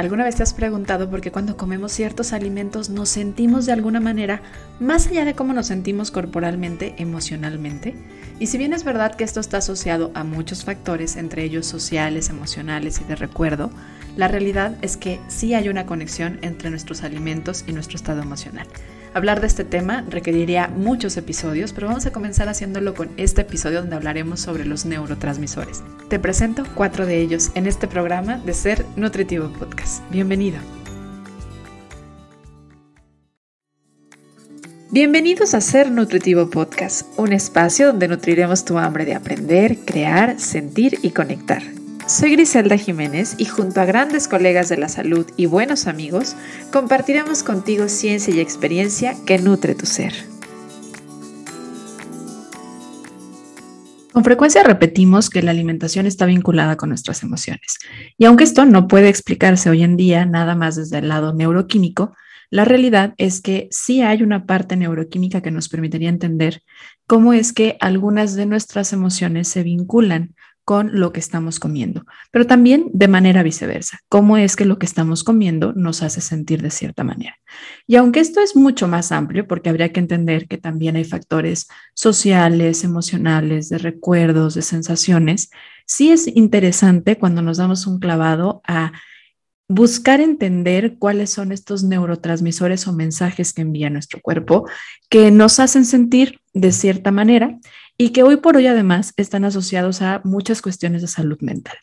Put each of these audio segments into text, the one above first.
¿Alguna vez te has preguntado por qué cuando comemos ciertos alimentos nos sentimos de alguna manera, más allá de cómo nos sentimos corporalmente, emocionalmente? Y si bien es verdad que esto está asociado a muchos factores, entre ellos sociales, emocionales y de recuerdo, la realidad es que sí hay una conexión entre nuestros alimentos y nuestro estado emocional. Hablar de este tema requeriría muchos episodios, pero vamos a comenzar haciéndolo con este episodio donde hablaremos sobre los neurotransmisores. Te presento cuatro de ellos en este programa de Ser Nutritivo Podcast. Bienvenido. Bienvenidos a Ser Nutritivo Podcast, un espacio donde nutriremos tu hambre de aprender, crear, sentir y conectar. Soy Griselda Jiménez y junto a grandes colegas de la salud y buenos amigos, compartiremos contigo ciencia y experiencia que nutre tu ser. Con frecuencia repetimos que la alimentación está vinculada con nuestras emociones. Y aunque esto no puede explicarse hoy en día nada más desde el lado neuroquímico, la realidad es que sí hay una parte neuroquímica que nos permitiría entender cómo es que algunas de nuestras emociones se vinculan con lo que estamos comiendo, pero también de manera viceversa, cómo es que lo que estamos comiendo nos hace sentir de cierta manera. Y aunque esto es mucho más amplio, porque habría que entender que también hay factores sociales, emocionales, de recuerdos, de sensaciones, sí es interesante cuando nos damos un clavado a buscar entender cuáles son estos neurotransmisores o mensajes que envía nuestro cuerpo que nos hacen sentir de cierta manera y que hoy por hoy además están asociados a muchas cuestiones de salud mental.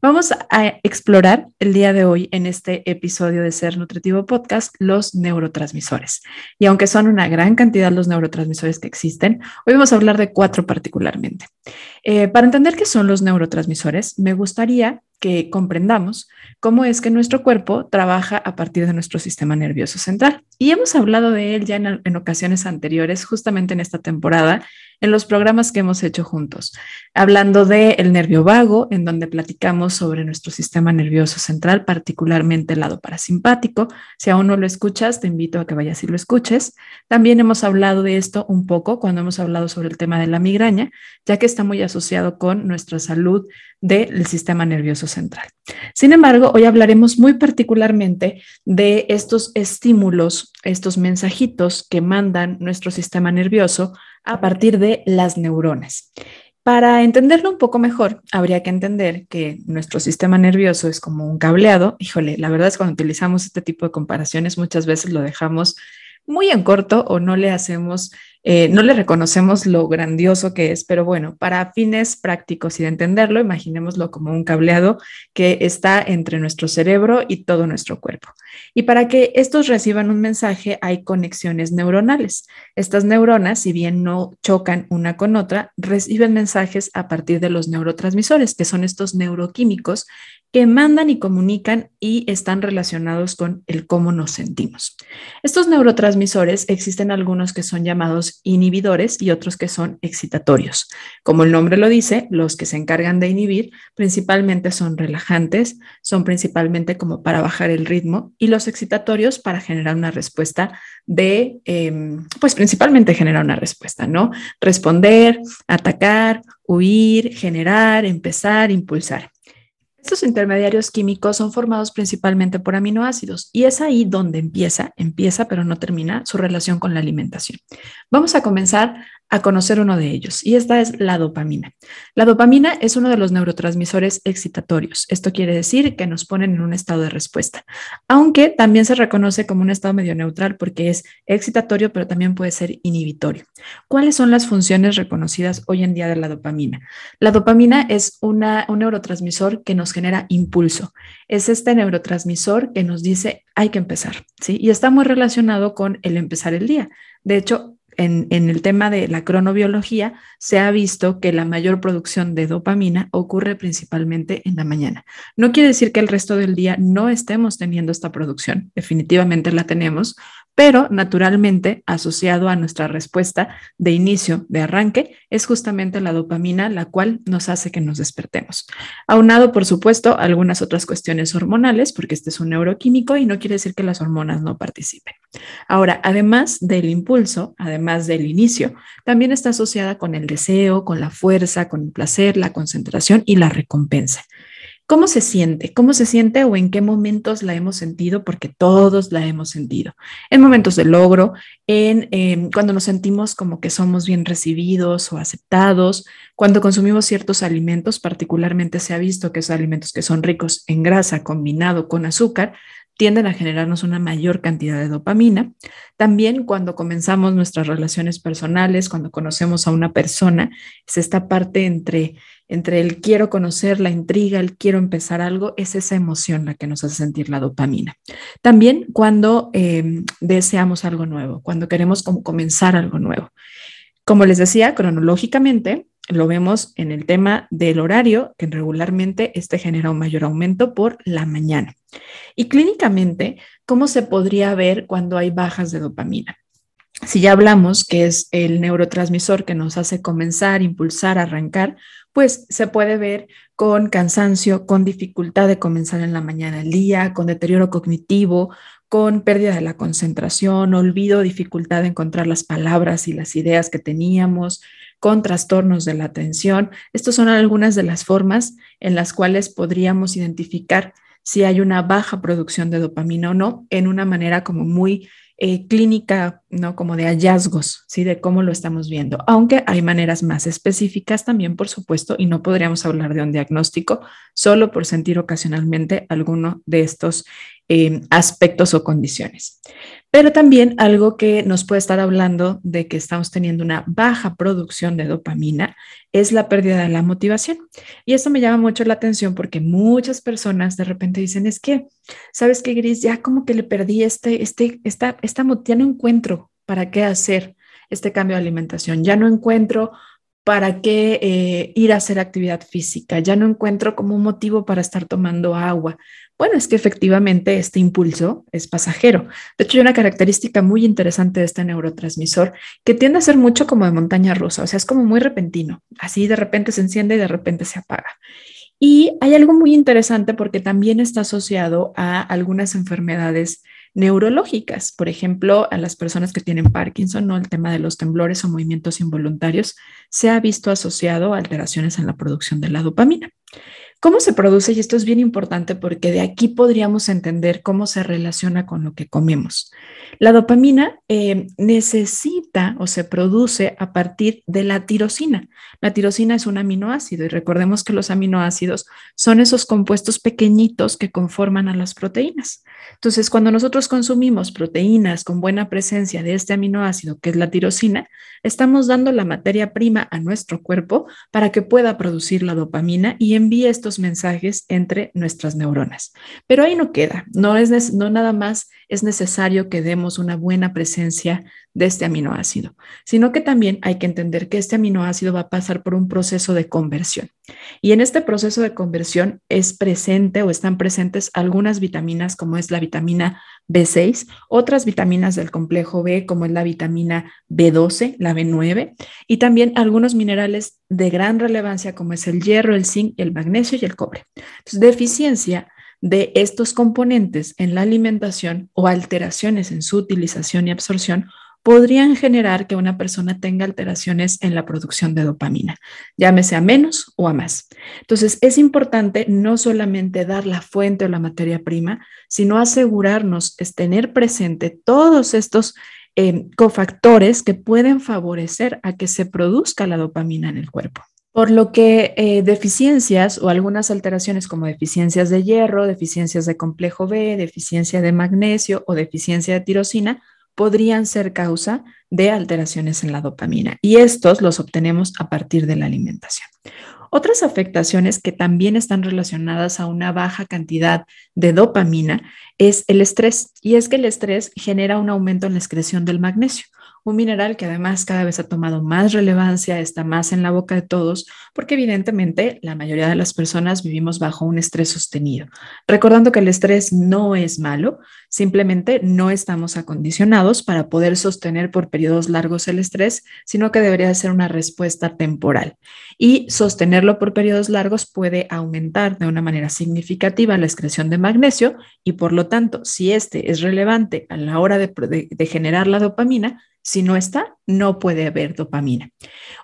Vamos a explorar el día de hoy en este episodio de Ser Nutritivo Podcast los neurotransmisores. Y aunque son una gran cantidad los neurotransmisores que existen, hoy vamos a hablar de cuatro particularmente. Eh, para entender qué son los neurotransmisores, me gustaría que comprendamos cómo es que nuestro cuerpo trabaja a partir de nuestro sistema nervioso central. Y hemos hablado de él ya en, ocasiones anteriores, justamente en esta temporada, en los programas que hemos hecho juntos, hablando del el nervio vago, en donde platicamos sobre nuestro sistema nervioso central, particularmente el lado parasimpático. Si aún no lo escuchas, te invito a que vayas y lo escuches. También hemos hablado de esto un poco cuando hemos hablado sobre el tema de la migraña, ya que está muy asociado con nuestra salud del sistema nervioso central. Sin embargo, hoy hablaremos muy particularmente de estos estímulos, estos mensajitos que mandan nuestro sistema nervioso a partir de las neuronas. Para entenderlo un poco mejor, habría que entender que nuestro sistema nervioso es como un cableado. Híjole, la verdad es que cuando utilizamos este tipo de comparaciones muchas veces lo dejamos muy en corto o no le hacemos eh, no le reconocemos lo grandioso que es, pero bueno, para fines prácticos y de entenderlo, imaginémoslo como un cableado que está entre nuestro cerebro y todo nuestro cuerpo. Y para que estos reciban un mensaje, hay conexiones neuronales. Estas neuronas, si bien no chocan una con otra, reciben mensajes a partir de los neurotransmisores, que son estos neuroquímicos que mandan y comunican y están relacionados con el cómo nos sentimos. Estos neurotransmisores existen algunos que son llamados inhibidores y otros que son excitatorios. Como el nombre lo dice, los que se encargan de inhibir principalmente son relajantes, son principalmente como para bajar el ritmo y los excitatorios para generar una respuesta de, em, pues principalmente generar una respuesta, ¿no? Responder, atacar, huir, generar, empezar, impulsar. Estos intermediarios químicos son formados principalmente por aminoácidos y es ahí donde empieza, empieza pero no termina su relación con la alimentación. Vamos a comenzar a conocer uno de ellos y esta es la dopamina. La dopamina es uno de los neurotransmisores excitatorios. Esto quiere decir que nos ponen en un estado de respuesta, aunque también se reconoce como un estado medio neutral porque es excitatorio, pero también puede ser inhibitorio. ¿Cuáles son las funciones reconocidas hoy en día de la dopamina? La dopamina es una, un neurotransmisor que nos genera impulso. Es este neurotransmisor que nos dice hay que empezar, ¿sí? Y está muy relacionado con el empezar el día. De hecho, en, el tema de la cronobiología, se ha visto que la mayor producción de dopamina ocurre principalmente en la mañana. No quiere decir que el resto del día no estemos teniendo esta producción, definitivamente la tenemos, pero naturalmente asociado a nuestra respuesta de inicio, de arranque, es justamente la dopamina la cual nos hace que nos despertemos. Aunado, por supuesto, algunas otras cuestiones hormonales, porque este es un neuroquímico y no quiere decir que las hormonas no participen. Ahora, además del impulso, además del inicio, también está asociada con el deseo, con la fuerza, con el placer, la concentración y la recompensa. ¿Cómo se siente? ¿Cómo se siente o en qué momentos la hemos sentido? Porque todos la hemos sentido. En momentos de logro, en em, cuando nos sentimos como que somos bien recibidos o aceptados, cuando consumimos ciertos alimentos, particularmente se ha visto que esos alimentos que son ricos en grasa combinado con azúcar tienden a generarnos una mayor cantidad de dopamina. También cuando comenzamos nuestras relaciones personales, cuando conocemos a una persona, es esta parte entre, entre el quiero conocer, la intriga, el quiero empezar algo, es esa emoción la que nos hace sentir la dopamina. También cuando em, deseamos algo nuevo, cuando queremos comenzar algo nuevo. Como les decía, cronológicamente, lo vemos en el tema del horario, que regularmente este genera un mayor aumento por la mañana. Y clínicamente, ¿cómo se podría ver cuando hay bajas de dopamina? Si ya hablamos que es el neurotransmisor que nos hace comenzar, impulsar, arrancar, pues se puede ver con cansancio, con dificultad de comenzar en la mañana el día, con deterioro cognitivo, con pérdida de la concentración, olvido, dificultad de encontrar las palabras y las ideas que teníamos, con trastornos de la atención. Estas son algunas de las formas en las cuales podríamos identificar si hay una baja producción de dopamina o no, en una manera como muy eh, clínica, ¿no? Como de hallazgos, ¿sí? De cómo lo estamos viendo. Aunque hay maneras más específicas también, por supuesto, y no podríamos hablar de un diagnóstico solo por sentir ocasionalmente alguno de estos eh, aspectos o condiciones. Pero también algo que nos puede estar hablando de que estamos teniendo una baja producción de dopamina es la pérdida de la motivación. Y esto me llama mucho la atención porque muchas personas de repente dicen, es que, ¿sabes qué, Gris? Ya como que le perdí este, este, esta, esta, ya no encuentro para qué hacer este cambio de alimentación, ya no encuentro para qué eh, ir a hacer actividad física, ya no encuentro como un motivo para estar tomando agua, bueno, es que efectivamente este impulso es pasajero. De hecho, hay una característica muy interesante de este neurotransmisor que tiende a ser mucho como de montaña rusa, o sea, es como muy repentino, así de repente se enciende y de repente se apaga. Y hay algo muy interesante porque también está asociado a algunas enfermedades neurológicas, por ejemplo, a las personas que tienen Parkinson, ¿no? el tema de los temblores o movimientos involuntarios se ha visto asociado a alteraciones en la producción de la dopamina. ¿Cómo se produce? Y esto es bien importante porque de aquí podríamos entender cómo se relaciona con lo que comemos. La dopamina eh, necesita o se produce a partir de la tirosina. La tirosina es un aminoácido y recordemos que los aminoácidos son esos compuestos pequeñitos que conforman a las proteínas. Entonces, cuando nosotros consumimos proteínas con buena presencia de este aminoácido, que es la tirosina, estamos dando la materia prima a nuestro cuerpo para que pueda producir la dopamina y envíe estos mensajes entre nuestras neuronas. Pero ahí no queda, no es no nada más es necesario que demos una buena presencia de este aminoácido, sino que también hay que entender que este aminoácido va a pasar por un proceso de conversión. Y en este proceso de conversión es presente o están presentes algunas vitaminas como es la vitamina B6, otras vitaminas del complejo B como es la vitamina B12, la B9 y también algunos minerales de gran relevancia como es el hierro, el zinc, el magnesio y el cobre. Entonces, deficiencia de estos componentes en la alimentación o alteraciones en su utilización y absorción podrían generar que una persona tenga alteraciones en la producción de dopamina, llámese a menos o a más. Entonces, es importante no solamente dar la fuente o la materia prima, sino asegurarnos es tener presente todos estos eh, cofactores que pueden favorecer a que se produzca la dopamina en el cuerpo. Por lo que eh, deficiencias o algunas alteraciones como deficiencias de hierro, deficiencias de complejo B, deficiencia de magnesio o deficiencia de tirosina podrían ser causa de alteraciones en la dopamina y estos los obtenemos a partir de la alimentación. Otras afectaciones que también están relacionadas a una baja cantidad de dopamina es el estrés y es que el estrés genera un aumento en la excreción del magnesio un mineral que además cada vez ha tomado más relevancia, está más en la boca de todos, porque evidentemente la mayoría de las personas vivimos bajo un estrés sostenido. Recordando que el estrés no es malo, simplemente no estamos acondicionados para poder sostener por periodos largos el estrés, sino que debería ser una respuesta temporal. Y sostenerlo por periodos largos puede aumentar de una manera significativa la excreción de magnesio y por lo tanto, si este es relevante a la hora de, de generar la dopamina, Si no está, no puede haber dopamina.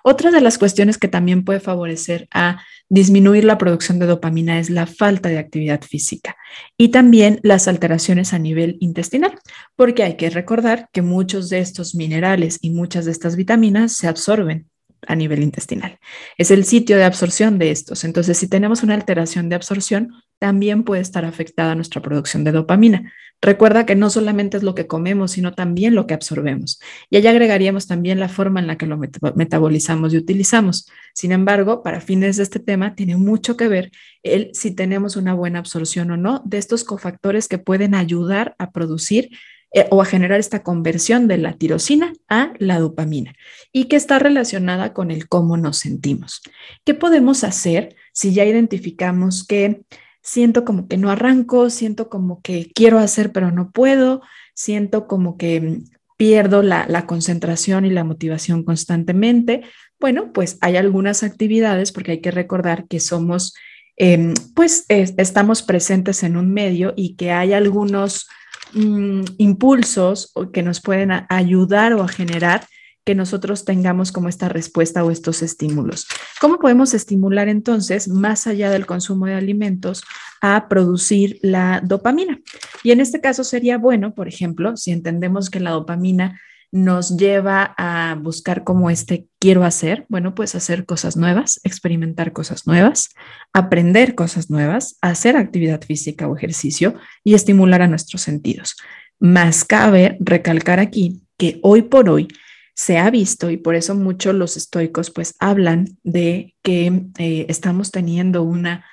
Otra de las cuestiones que también puede favorecer a disminuir la producción de dopamina es la falta de actividad física y también las alteraciones a nivel intestinal, porque hay que recordar que muchos de estos minerales y muchas de estas vitaminas se absorben a nivel intestinal. Es el sitio de absorción de estos. Entonces, si tenemos una alteración de absorción, también puede estar afectada nuestra producción de dopamina. Recuerda que no solamente es lo que comemos, sino también lo que absorbemos. Y allá agregaríamos también la forma en la que lo metabolizamos y utilizamos. Sin embargo, para fines de este tema, tiene mucho que ver el si tenemos una buena absorción o no de estos cofactores que pueden ayudar a producir eh, o a generar esta conversión de la tirosina a la dopamina y que está relacionada con el cómo nos sentimos. ¿Qué podemos hacer si ya identificamos que siento como que no arranco, siento como que quiero hacer pero no puedo, siento como que mm, pierdo la, concentración y la motivación constantemente. Bueno, pues hay algunas actividades porque hay que recordar que somos, em, pues estamos presentes en un medio y que hay algunos mm, impulsos que nos pueden ayudar o a generar que nosotros tengamos como esta respuesta o estos estímulos. ¿Cómo podemos estimular entonces, más allá del consumo de alimentos, a producir la dopamina? Y en este caso sería bueno, por ejemplo, si entendemos que la dopamina nos lleva a buscar como este quiero hacer, bueno, pues hacer cosas nuevas, experimentar cosas nuevas, aprender cosas nuevas, hacer actividad física o ejercicio y estimular a nuestros sentidos. Más cabe recalcar aquí que hoy por hoy se ha visto y por eso muchos los estoicos pues hablan de que eh, estamos teniendo una,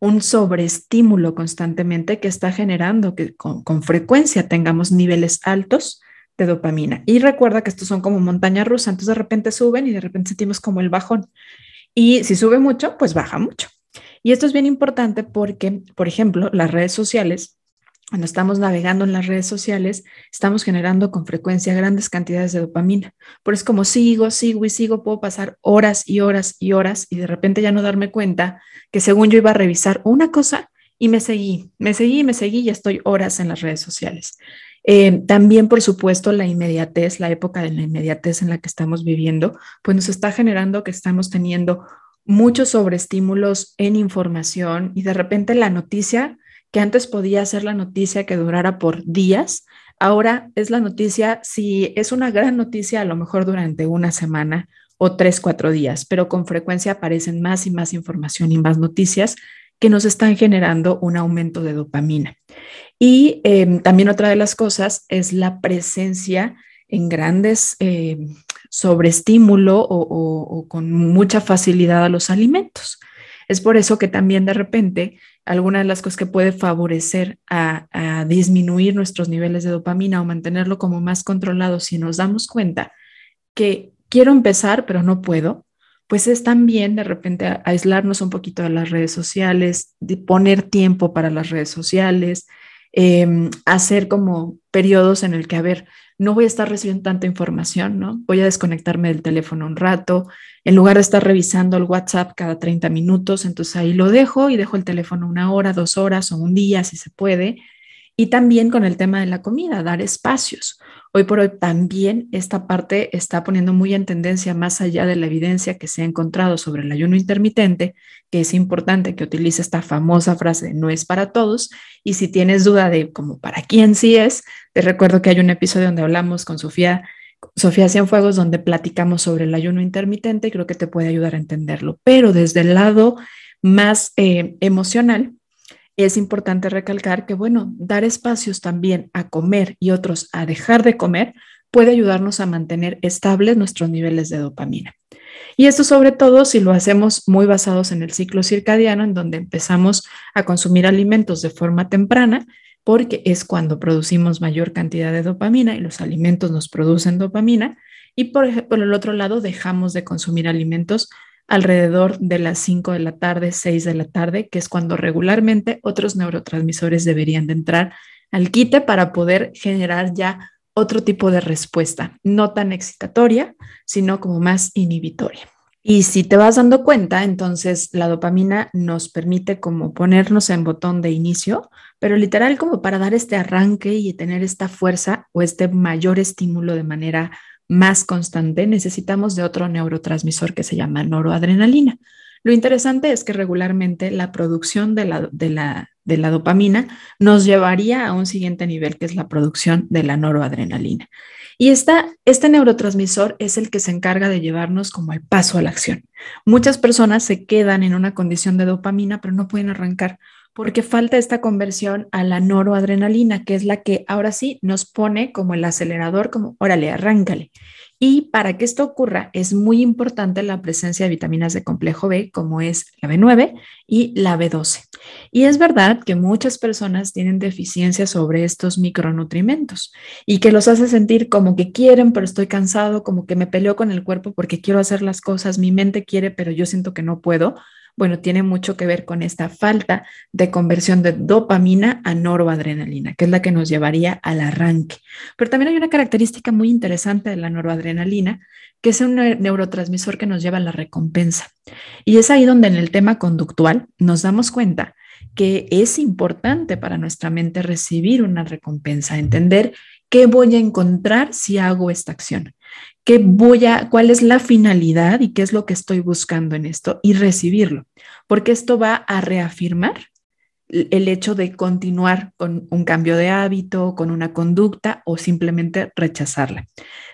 un sobreestímulo constantemente que está generando que con, con, frecuencia tengamos niveles altos de dopamina. Y recuerda que estos son como montaña rusa, entonces de repente suben y de repente sentimos como el bajón. Y si sube mucho, pues baja mucho. Y esto es bien importante porque, por ejemplo, las redes sociales cuando estamos navegando en las redes sociales, estamos generando con frecuencia grandes cantidades de dopamina. Por eso es como sigo, sigo y sigo, puedo pasar horas y horas y horas y de repente ya no darme cuenta que según yo iba a revisar una cosa y me seguí, me seguí, me seguí y estoy horas en las redes sociales. Eh, también, por supuesto, la inmediatez, la época de la inmediatez en la que estamos viviendo, pues nos está generando que estamos teniendo muchos sobreestímulos en información y de repente la noticia que antes podía ser la noticia que durara por días, ahora es la noticia, si es una gran noticia, a lo mejor durante una semana o tres, cuatro días, pero con frecuencia aparecen más y más información y más noticias que nos están generando un aumento de dopamina. Y em, también otra de las cosas es la presencia en grandes eh, sobreestímulo o con mucha facilidad a los alimentos. Es por eso que también de repente alguna de las cosas que puede favorecer a, disminuir nuestros niveles de dopamina o mantenerlo como más controlado si nos damos cuenta que quiero empezar pero no puedo, pues es también de repente aislarnos un poquito de las redes sociales, de poner tiempo para las redes sociales, em, hacer como periodos en el que, a ver, no voy a estar recibiendo tanta información, ¿no? Voy a desconectarme del teléfono un rato, en lugar de estar revisando el WhatsApp cada 30 minutos, entonces ahí lo dejo y dejo el teléfono una hora, dos horas o un día, si se puede. Y también con el tema de la comida, dar espacios. Hoy por hoy también esta parte está poniendo muy en tendencia más allá de la evidencia que se ha encontrado sobre el ayuno intermitente, que es importante que utilice esta famosa frase no es para todos. Y si tienes duda de como para quién sí es, te recuerdo que hay un episodio donde hablamos con Sofía, Sofía Cienfuegos, donde platicamos sobre el ayuno intermitente y creo que te puede ayudar a entenderlo. Pero desde el lado más eh, emocional, es importante recalcar que, bueno, dar espacios también a comer y otros a dejar de comer puede ayudarnos a mantener estables nuestros niveles de dopamina. Y esto sobre todo si lo hacemos muy basados en el ciclo circadiano, en donde empezamos a consumir alimentos de forma temprana, porque es cuando producimos mayor cantidad de dopamina y los alimentos nos producen dopamina. Y por, por el otro lado, dejamos de consumir alimentos alrededor de las 5 de la tarde, 6 de la tarde, que es cuando regularmente otros neurotransmisores deberían de entrar al quite para poder generar ya otro tipo de respuesta, no tan excitatoria, sino como más inhibitoria. Y si te vas dando cuenta, entonces la dopamina nos permite como ponernos en botón de inicio, pero literal como para dar este arranque y tener esta fuerza o este mayor estímulo de manera más constante, necesitamos de otro neurotransmisor que se llama noroadrenalina. Lo interesante es que regularmente la producción de la, de la, de la dopamina nos llevaría a un siguiente nivel, que es la producción de la noradrenalina. Y esta, este neurotransmisor es el que se encarga de llevarnos como al paso a la acción. Muchas personas se quedan en una condición de dopamina, pero no pueden arrancar porque falta esta conversión a la noroadrenalina, que es la que ahora sí nos pone como el acelerador, como, órale, arráncale. Y para que esto ocurra, es muy importante la presencia de vitaminas de complejo B, como es la B9 y la B12. Y es verdad que muchas personas tienen deficiencia sobre estos micronutrimentos y que los hace sentir como que quieren, pero estoy cansado, como que me peleo con el cuerpo porque quiero hacer las cosas, mi mente quiere, pero yo siento que no puedo bueno, tiene mucho que ver con esta falta de conversión de dopamina a noradrenalina, que es la que nos llevaría al arranque. Pero también hay una característica muy interesante de la noradrenalina, que es un neurotransmisor que nos lleva a la recompensa. Y es ahí donde en el tema conductual nos damos cuenta que es importante para nuestra mente recibir una recompensa, entender qué voy a encontrar si hago esta acción qué voy a, cuál es la finalidad y qué es lo que estoy buscando en esto y recibirlo, porque esto va a reafirmar el hecho de continuar con un cambio de hábito, con una conducta o simplemente rechazarla.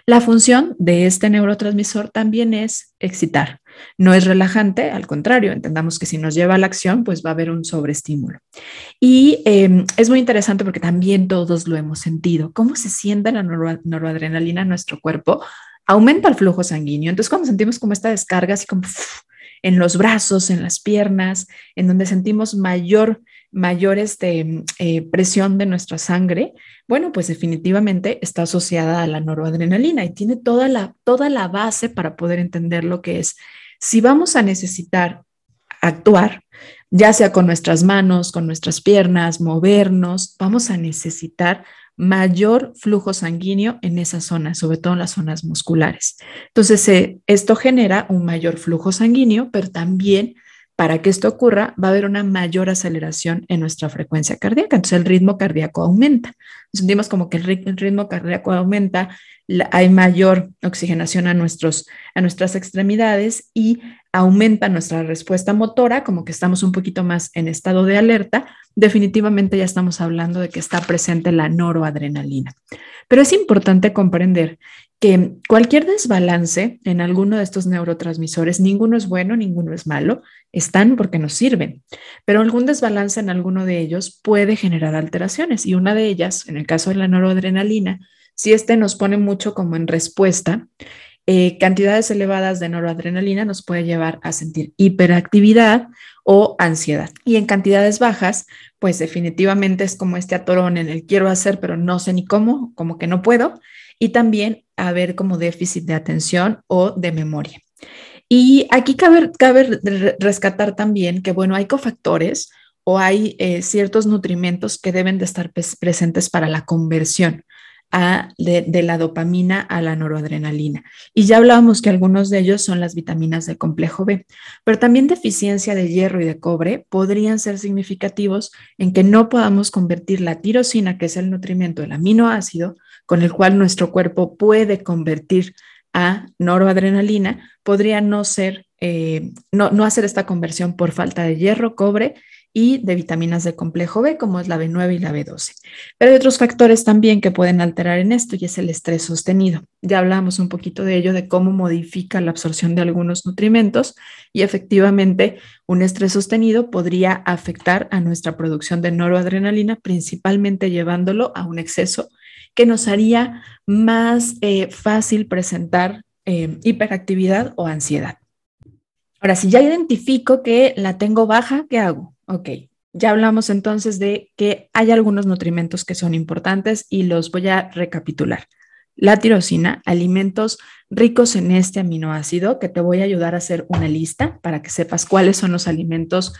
La función de este neurotransmisor también es excitar. No es relajante, al contrario, entendamos que si nos lleva a la acción, pues va a haber un sobreestímulo. Y em, es muy interesante porque también todos lo hemos sentido. ¿Cómo se siente la noradrenalina en nuestro cuerpo? Aumenta el flujo sanguíneo. Entonces, cuando sentimos como esta descarga, así como en los brazos, en las piernas, en donde sentimos mayor, mayor este, eh, presión de nuestra sangre, bueno, pues definitivamente está asociada a la noradrenalina y tiene toda la, toda la base para poder entender lo que es. Si vamos a necesitar actuar, ya sea con nuestras manos, con nuestras piernas, movernos, vamos a necesitar mayor flujo sanguíneo en esa zona, sobre todo en las zonas musculares. Entonces, eh, esto genera un mayor flujo sanguíneo, pero también para que esto ocurra va a haber una mayor aceleración en nuestra frecuencia cardíaca. Entonces, el ritmo cardíaco aumenta. Sentimos como que el ritmo cardíaco aumenta, hay mayor oxigenación a, nuestros, a nuestras extremidades y aumenta nuestra respuesta motora, como que estamos un poquito más en estado de alerta, definitivamente ya estamos hablando de que está presente la noroadrenalina. Pero es importante comprender que cualquier desbalance en alguno de estos neurotransmisores, ninguno es bueno, ninguno es malo, están porque nos sirven, pero algún desbalance en alguno de ellos puede generar alteraciones y una de ellas, en el caso de la noradrenalina, si este nos pone mucho como en respuesta, eh, cantidades elevadas de noradrenalina nos puede llevar a sentir hiperactividad o ansiedad. Y en cantidades bajas, pues definitivamente es como este atorón en el quiero hacer, pero no sé ni cómo, como que no puedo. Y también haber como déficit de atención o de memoria. Y aquí cabe, cabe rescatar también que, bueno, hay cofactores o hay eh, ciertos nutrimentos que deben de estar presentes para la conversión de, la dopamina a la noradrenalina. Y ya hablábamos que algunos de ellos son las vitaminas del complejo B, pero también deficiencia de hierro y de cobre podrían ser significativos en que no podamos convertir la tirosina, que es el nutrimento del aminoácido, con el cual nuestro cuerpo puede convertir a noradrenalina, podría no ser, eh, no, no hacer esta conversión por falta de hierro, cobre y de vitaminas de complejo B, como es la B9 y la B12. Pero hay otros factores también que pueden alterar en esto y es el estrés sostenido. Ya hablamos un poquito de ello, de cómo modifica la absorción de algunos nutrimentos y efectivamente un estrés sostenido podría afectar a nuestra producción de noradrenalina, principalmente llevándolo a un exceso que nos haría más eh, fácil presentar eh, hiperactividad o ansiedad. Ahora, si ya identifico que la tengo baja, ¿qué hago? Ok, ya hablamos entonces de que hay algunos nutrimentos que son importantes y los voy a recapitular. La tirosina, alimentos ricos en este aminoácido, que te voy a ayudar a hacer una lista para que sepas cuáles son los alimentos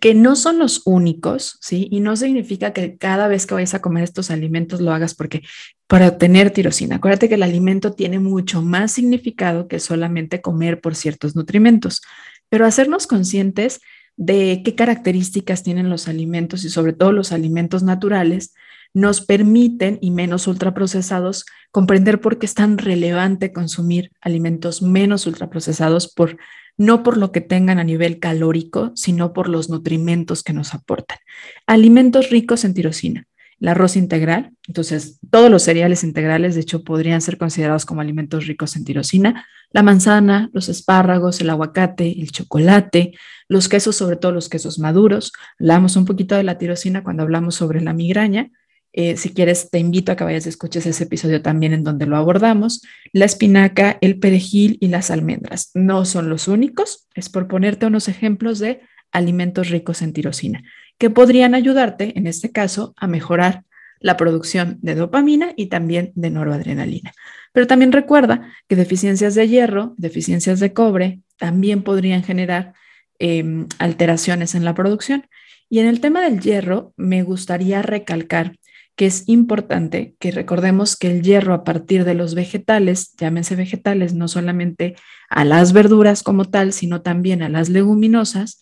que no son los únicos, ¿sí? Y no significa que cada vez que vayas a comer estos alimentos lo hagas porque para obtener tirosina. Acuérdate que el alimento tiene mucho más significado que solamente comer por ciertos nutrimentos, pero hacernos conscientes de qué características tienen los alimentos y sobre todo los alimentos naturales, nos permiten, y menos ultraprocesados, comprender por qué es tan relevante consumir alimentos menos ultraprocesados, por, no por lo que tengan a nivel calórico, sino por los nutrimentos que nos aportan. Alimentos ricos en tirosina el arroz integral. Entonces, todos los cereales integrales, de hecho, podrían ser considerados como alimentos ricos en tirosina. La manzana, los espárragos, el aguacate, el chocolate, los quesos, sobre todo los quesos maduros. Hablamos un poquito de la tirosina cuando hablamos sobre la migraña. Eh, si quieres, te invito a que vayas a escuches ese episodio también en donde lo abordamos. La espinaca, el perejil y las almendras no son los únicos. Es por ponerte unos ejemplos de alimentos ricos en tirosina que podrían ayudarte, en este caso, a mejorar la producción de dopamina y también de noradrenalina. Pero también recuerda que deficiencias de hierro, deficiencias de cobre, también podrían generar em, alteraciones en la producción. Y en el tema del hierro, me gustaría recalcar que es importante que recordemos que el hierro a partir de los vegetales, llámense vegetales, no solamente a las verduras como tal, sino también a las leguminosas,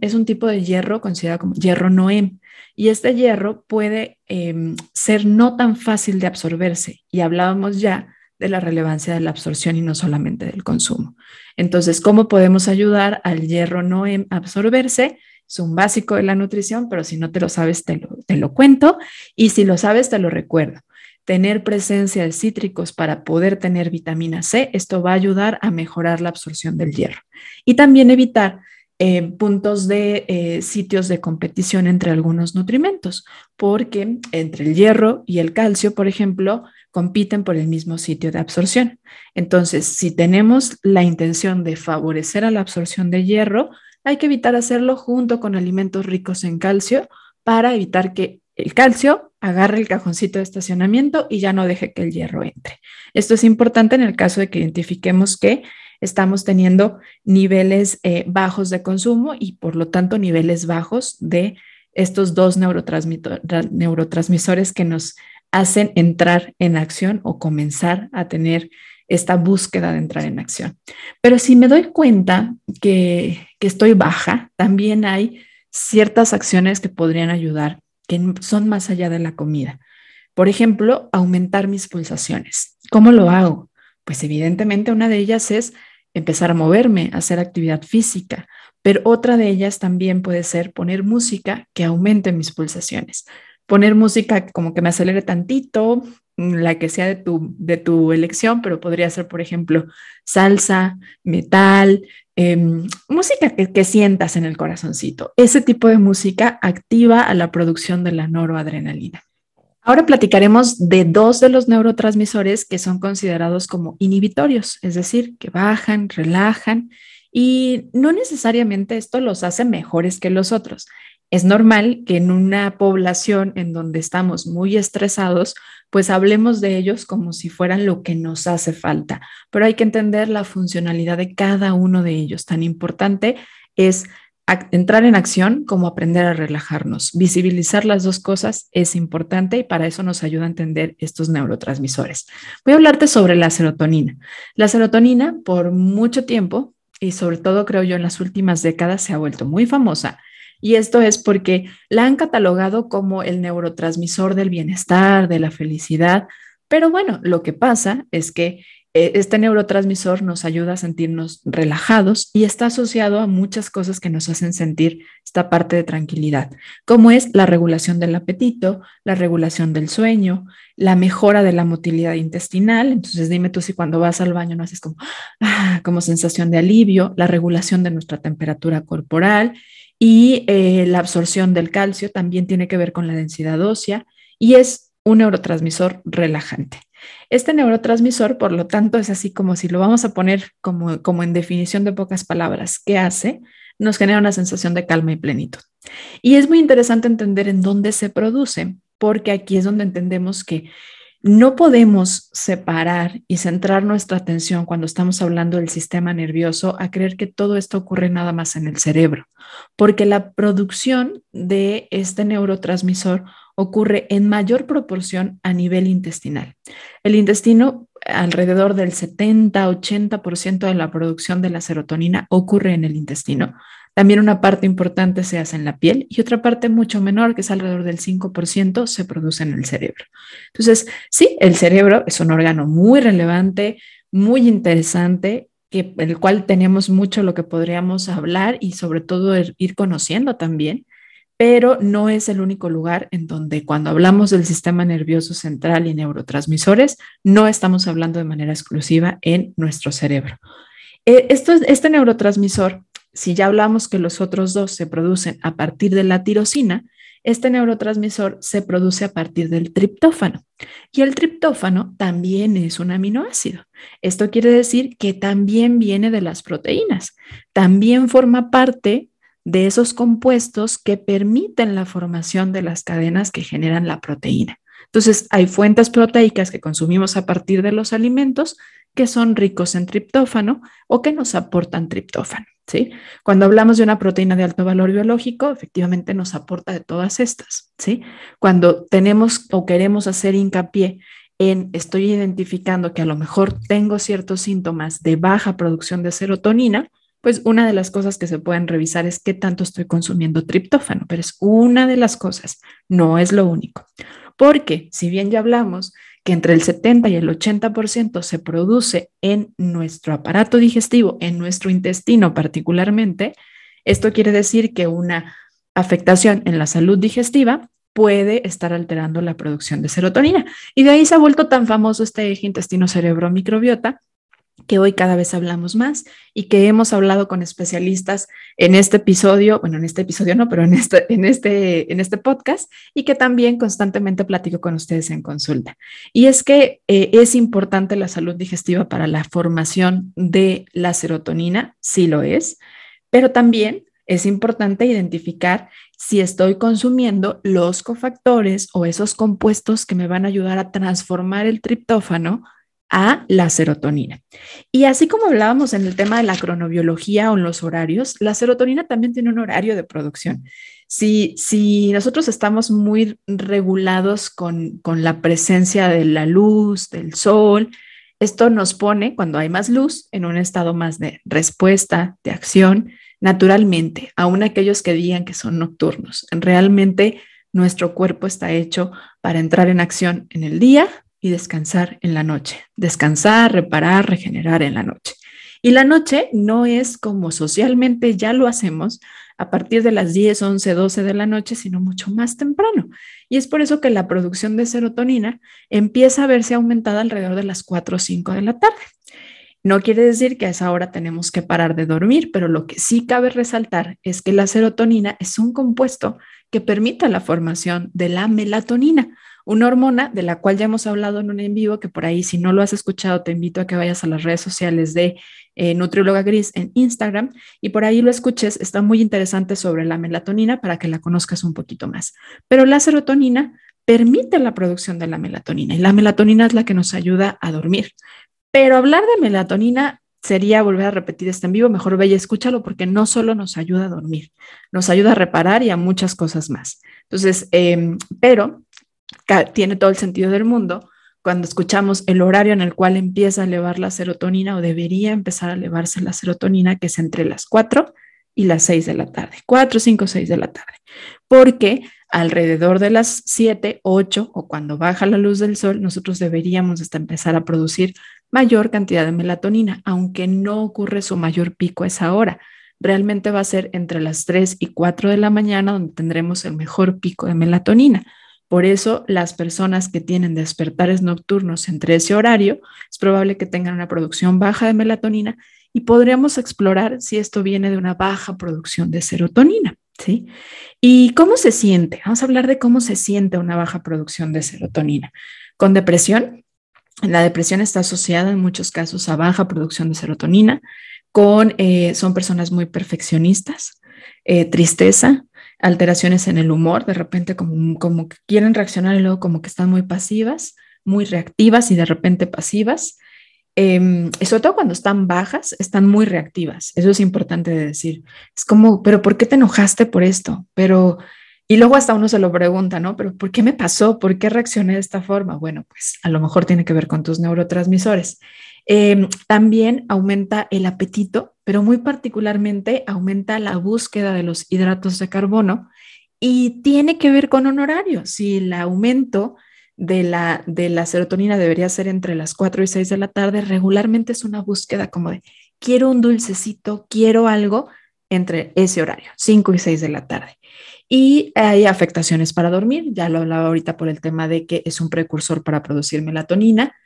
es un tipo de hierro considerado como hierro noem. Y este hierro puede em, ser no tan fácil de absorberse. Y hablábamos ya de la relevancia de la absorción y no solamente del consumo. Entonces, ¿cómo podemos ayudar al hierro noem a absorberse? Es un básico de la nutrición, pero si no te lo sabes, te lo, te lo cuento. Y si lo sabes, te lo recuerdo tener presencia de cítricos para poder tener vitamina C, esto va a ayudar a mejorar la absorción del hierro. Y también evitar eh, puntos de eh, sitios de competición entre algunos nutrimentos, porque entre el hierro y el calcio, por ejemplo, compiten por el mismo sitio de absorción. Entonces, si tenemos la intención de favorecer a la absorción de hierro, hay que evitar hacerlo junto con alimentos ricos en calcio para evitar que el calcio agarre el cajoncito de estacionamiento y ya no deje que el hierro entre. Esto es importante en el caso de que identifiquemos que estamos teniendo niveles eh, bajos de consumo y por lo tanto niveles bajos de estos dos neurotransmisores que nos hacen entrar en acción o comenzar a tener esta búsqueda de entrar en acción. Pero si me doy cuenta que, que estoy baja, también hay ciertas acciones que podrían ayudar, que son más allá de la comida. Por ejemplo, aumentar mis pulsaciones. ¿Cómo lo hago? Pues evidentemente una de ellas es empezar a moverme, hacer actividad física, pero otra de ellas también puede ser poner música que aumente mis pulsaciones. Poner música como que me acelere tantito, mm, la que sea de tu, de tu elección, pero podría ser, por ejemplo, salsa, metal, em, música que, que sientas en el corazoncito. Ese tipo de música activa a la producción de la noroadrenalina. Ahora platicaremos de dos de los neurotransmisores que son considerados como inhibitorios, es decir, que bajan, relajan y no necesariamente esto los hace mejores que los otros. Es normal que en una población en donde estamos muy estresados, pues hablemos de ellos como si fueran lo que nos hace falta, pero hay que entender la funcionalidad de cada uno de ellos. Tan importante es entrar en acción como aprender a relajarnos. Visibilizar las dos cosas es importante y para eso nos ayuda a entender estos neurotransmisores. Voy a hablarte sobre la serotonina. La serotonina por mucho tiempo y sobre todo creo yo en las últimas décadas se ha vuelto muy famosa y esto es porque la han catalogado como el neurotransmisor del bienestar, de la felicidad. Pero bueno, lo que pasa es que este neurotransmisor nos ayuda a sentirnos relajados y está asociado a muchas cosas que nos hacen sentir esta parte de tranquilidad, como es la regulación del apetito, la regulación del sueño, la mejora de la motilidad intestinal. Entonces dime tú si cuando vas al baño no haces como, ah, sensación de alivio, la regulación de nuestra temperatura corporal y eh, la absorción del calcio también tiene que ver con la densidad ósea y es un neurotransmisor relajante. Este neurotransmisor, por lo tanto, es así como si lo vamos a poner como, como en definición de pocas palabras, ¿qué hace? Nos genera una sensación de calma y plenitud. Y es muy interesante entender en dónde se produce, porque aquí es donde entendemos que no podemos separar y centrar nuestra atención cuando estamos hablando del sistema nervioso a creer que todo esto ocurre nada más en el cerebro, porque la producción de este neurotransmisor ocurre en mayor proporción a nivel intestinal. El intestino, alrededor del 70-80% de la producción de la serotonina ocurre en el intestino. También una parte importante se hace en la piel y otra parte mucho menor, que es alrededor del 5%, se produce en el cerebro. Entonces, sí, el cerebro es un órgano muy relevante, muy interesante, que, el cual tenemos mucho lo que podríamos hablar y sobre todo ir conociendo también, pero no es el único lugar en donde cuando hablamos del sistema nervioso central y neurotransmisores, no estamos hablando de manera exclusiva en nuestro cerebro. Eh, esto, este neurotransmisor si ya hablamos que los otros dos se producen a partir de la tirosina, este neurotransmisor se produce a partir del triptófano. Y el triptófano también es un aminoácido. Esto quiere decir que también viene de las proteínas. También forma parte de esos compuestos que permiten la formación de las cadenas que generan la proteína. Entonces, hay fuentes proteicas que consumimos a partir de los alimentos que son ricos en triptófano o que nos aportan triptófano. ¿sí? Cuando hablamos de una proteína de alto valor biológico, efectivamente nos aporta de todas estas, ¿sí? Cuando tenemos o queremos hacer hincapié en estoy identificando que a lo mejor tengo ciertos síntomas de baja producción de serotonina, pues una de las cosas que se pueden revisar es qué tanto estoy consumiendo triptófano, pero es una de las cosas, no es lo único. Porque si bien ya hablamos que entre el 70 y el 80% se produce en nuestro aparato digestivo, en nuestro intestino particularmente, esto quiere decir que una afectación en la salud digestiva puede estar alterando la producción de serotonina. Y de ahí se ha vuelto tan famoso este eje intestino-cerebro-microbiota, que hoy cada vez hablamos más y que hemos hablado con especialistas en este episodio, bueno, en este episodio no, pero en este, en este, en este podcast y que también constantemente platico con ustedes en consulta. Y es que eh, es importante la salud digestiva para la formación de la serotonina, sí lo es, pero también es importante identificar si estoy consumiendo los cofactores o esos compuestos que me van a ayudar a transformar el triptófano a la serotonina. Y así como hablábamos en el tema de la cronobiología o en los horarios, la serotonina también tiene un horario de producción. Si, si nosotros estamos muy regulados con, con la presencia de la luz, del sol, esto nos pone, cuando hay más luz, en un estado más de respuesta, de acción, naturalmente, aún aquellos que digan que son nocturnos. Realmente nuestro cuerpo está hecho para entrar en acción en el día, y descansar en la noche. Descansar, reparar, regenerar en la noche. Y la noche no es como socialmente ya lo hacemos a partir de las 10, 11, 12 de la noche, sino mucho más temprano. Y es por eso que la producción de serotonina empieza a verse aumentada alrededor de las 4 o 5 de la tarde. No quiere decir que a esa hora tenemos que parar de dormir, pero lo que sí cabe resaltar es que la serotonina es un compuesto que permite la formación de la melatonina, una hormona de la cual ya hemos hablado en un en vivo, que por ahí si no lo has escuchado te invito a que vayas a las redes sociales de eh, Nutrióloga Gris en Instagram y por ahí lo escuches, está muy interesante sobre la melatonina para que la conozcas un poquito más. Pero la serotonina permite la producción de la melatonina y la melatonina es la que nos ayuda a dormir. Pero hablar de melatonina sería volver a repetir este en vivo, mejor ve y escúchalo porque no solo nos ayuda a dormir, nos ayuda a reparar y a muchas cosas más. Entonces, em, pero tiene todo el sentido del mundo cuando escuchamos el horario en el cual empieza a elevar la serotonina o debería empezar a elevarse la serotonina, que es entre las 4 y las 6 de la tarde, 4, 5, 6 de la tarde, porque alrededor de las 7, 8 o cuando baja la luz del sol, nosotros deberíamos hasta empezar a producir mayor cantidad de melatonina, aunque no ocurre su mayor pico a esa hora. Realmente va a ser entre las 3 y 4 de la mañana donde tendremos el mejor pico de melatonina. Por eso, las personas que tienen despertares nocturnos entre ese horario, es probable que tengan una producción baja de melatonina y podríamos explorar si esto viene de una baja producción de serotonina. ¿sí? ¿Y cómo se siente? Vamos a hablar de cómo se siente una baja producción de serotonina. Con depresión, la depresión está asociada en muchos casos a baja producción de serotonina, con, eh, son personas muy perfeccionistas, eh, tristeza, alteraciones en el humor, de repente como, como que quieren reaccionar y luego como que están muy pasivas, muy reactivas y de repente pasivas. Eh, y sobre todo cuando están bajas, están muy reactivas. Eso es importante de decir. Es como, pero ¿por qué te enojaste por esto? Pero, y luego hasta uno se lo pregunta, ¿no? Pero ¿por qué me pasó? ¿Por qué reaccioné de esta forma? Bueno, pues a lo mejor tiene que ver con tus neurotransmisores. Em, también aumenta el apetito, pero muy particularmente aumenta la búsqueda de los hidratos de carbono y tiene que ver con un horario. Si el aumento de la, de la serotonina debería ser entre las 4 y 6 de la tarde, regularmente es una búsqueda como de quiero un dulcecito, quiero algo entre ese horario, 5 y 6 de la tarde. Y hay afectaciones para dormir, ya lo hablaba ahorita por el tema de que es un precursor para producir melatonina.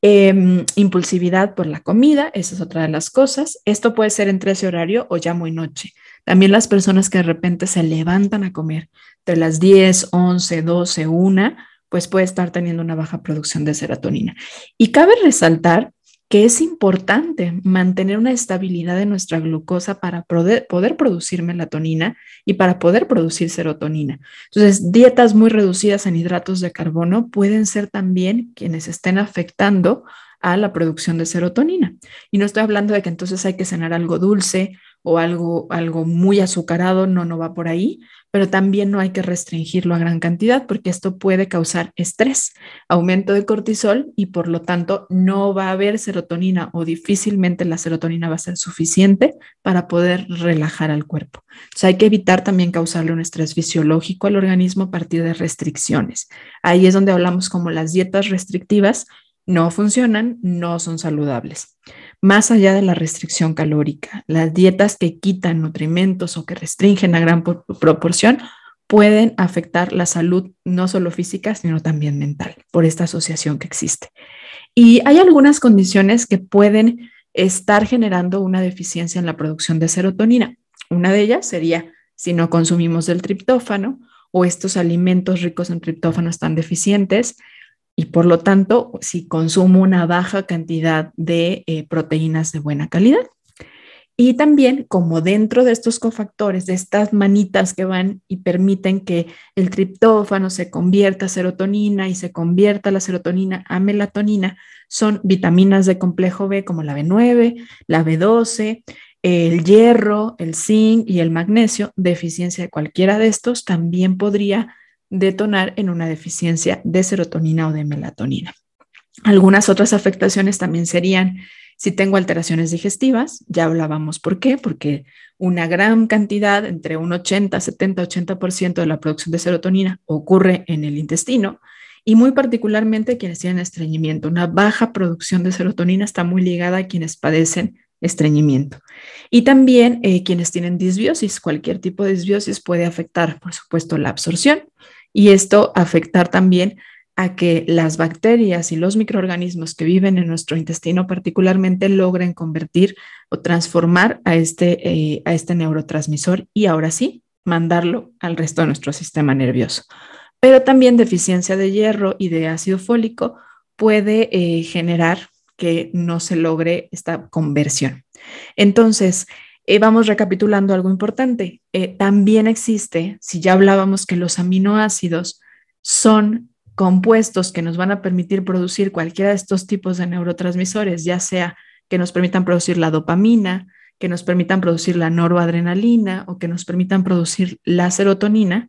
Em, impulsividad por la comida, esa es otra de las cosas. Esto puede ser entre ese horario o ya muy noche. También las personas que de repente se levantan a comer entre las 10, 11, 12, 1, pues puede estar teniendo una baja producción de serotonina. Y cabe resaltar que es importante mantener una estabilidad de nuestra glucosa para poder, producir melatonina y para poder producir serotonina. Entonces, dietas muy reducidas en hidratos de carbono pueden ser también quienes estén afectando a la producción de serotonina. Y no estoy hablando de que entonces hay que cenar algo dulce o algo, algo muy azucarado, no, no va por ahí, pero también no hay que restringirlo a gran cantidad porque esto puede causar estrés, aumento de cortisol y por lo tanto no va a haber serotonina o difícilmente la serotonina va a ser suficiente para poder relajar al cuerpo. Entonces hay que evitar también causarle un estrés fisiológico al organismo a partir de restricciones. Ahí es donde hablamos como las dietas restrictivas no funcionan, no son saludables. Más allá de la restricción calórica, las dietas que quitan nutrimentos o que restringen a gran proporción pueden afectar la salud no solo física, sino también mental, por esta asociación que existe. Y hay algunas condiciones que pueden estar generando una deficiencia en la producción de serotonina. Una de ellas sería si no consumimos el triptófano o estos alimentos ricos en triptófano están deficientes, y por lo tanto, si consumo una baja cantidad de eh, proteínas de buena calidad. Y también como dentro de estos cofactores, de estas manitas que van y permiten que el triptófano se convierta a serotonina y se convierta la serotonina a melatonina, son vitaminas de complejo B como la B9, la B12, el hierro, el zinc y el magnesio. Deficiencia de cualquiera de estos también podría detonar en una deficiencia de serotonina o de melatonina. Algunas otras afectaciones también serían si tengo alteraciones digestivas, ya hablábamos por qué, porque una gran cantidad, entre un 80, 70, 80% de la producción de serotonina ocurre en el intestino y muy particularmente quienes tienen estreñimiento. Una baja producción de serotonina está muy ligada a quienes padecen estreñimiento. Y también eh, quienes tienen disbiosis, cualquier tipo de disbiosis puede afectar, por supuesto, la absorción y esto afectar también a que las bacterias y los microorganismos que viven en nuestro intestino particularmente logren convertir o transformar a este, eh, a este neurotransmisor y ahora sí mandarlo al resto de nuestro sistema nervioso. Pero también deficiencia de hierro y de ácido fólico puede eh, generar que no se logre esta conversión. Entonces, eh, vamos recapitulando algo importante. Eh, también existe, si ya hablábamos que los aminoácidos son compuestos que nos van a permitir producir cualquiera de estos tipos de neurotransmisores, ya sea que nos permitan producir la dopamina, que nos permitan producir la noradrenalina o que nos permitan producir la serotonina,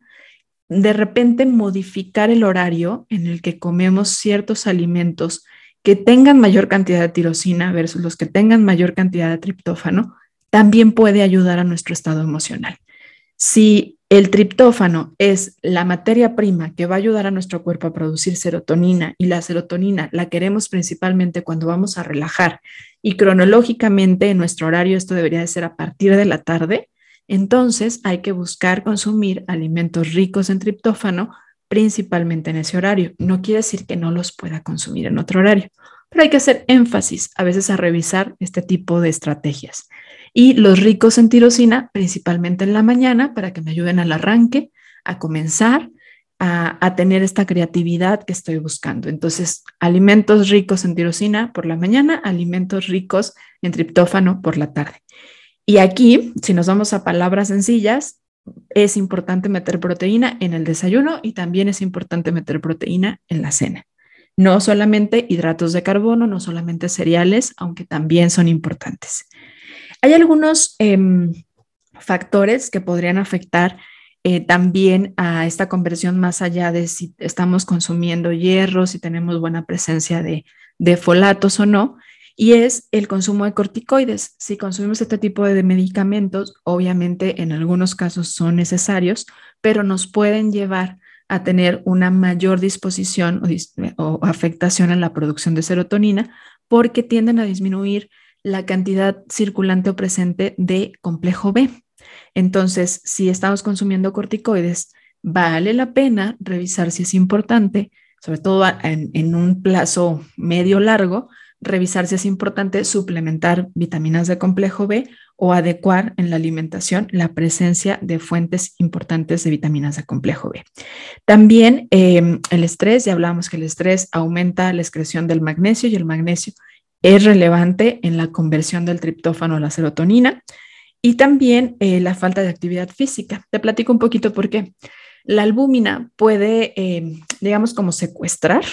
de repente modificar el horario en el que comemos ciertos alimentos que tengan mayor cantidad de tirosina versus los que tengan mayor cantidad de triptófano también puede ayudar a nuestro estado emocional. Si el triptófano es la materia prima que va a ayudar a nuestro cuerpo a producir serotonina y la serotonina la queremos principalmente cuando vamos a relajar y cronológicamente en nuestro horario esto debería de ser a partir de la tarde, entonces hay que buscar consumir alimentos ricos en triptófano principalmente en ese horario. No quiere decir que no los pueda consumir en otro horario, pero hay que hacer énfasis a veces a revisar este tipo de estrategias y los ricos en tirosina, principalmente en la mañana, para que me ayuden al arranque, a comenzar a, tener esta creatividad que estoy buscando. Entonces, alimentos ricos en tirosina por la mañana, alimentos ricos en triptófano por la tarde. Y aquí, si nos vamos a palabras sencillas, es importante meter proteína en el desayuno y también es importante meter proteína en la cena. No solamente hidratos de carbono, no solamente cereales, aunque también son importantes. Hay algunos em, factores que podrían afectar eh, también a esta conversión más allá de si estamos consumiendo hierro, si tenemos buena presencia de, folatos o no. y es el consumo de corticoides. Si consumimos este tipo de medicamentos, obviamente en algunos casos son necesarios, pero nos pueden llevar a tener una mayor disposición o, afectación en la producción de serotonina porque tienden a disminuir la cantidad circulante o presente de complejo B. Entonces, si estamos consumiendo corticoides, vale la pena revisar si es importante, sobre todo en, un plazo medio largo, revisar si es importante suplementar vitaminas de complejo B o adecuar en la alimentación la presencia de fuentes importantes de vitaminas de complejo B. También em, el estrés, ya hablábamos que el estrés aumenta la excreción del magnesio y el magnesio es relevante en la conversión del triptófano a la serotonina y también eh, la falta de actividad física. Te platico un poquito por qué. La albúmina puede, em, digamos, como secuestrar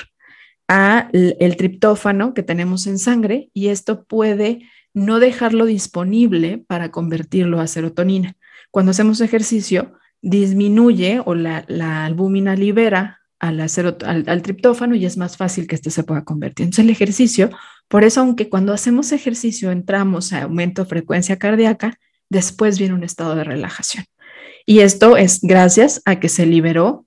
a el triptófano que tenemos en sangre y esto puede no dejarlo disponible para convertirlo a serotonina. Cuando hacemos ejercicio, disminuye o la, albúmina libera al, al, triptófano y es más fácil que este se pueda convertir. Entonces el ejercicio, por eso aunque cuando hacemos ejercicio entramos a aumento de frecuencia cardíaca, después viene un estado de relajación. Y esto es gracias a que se liberó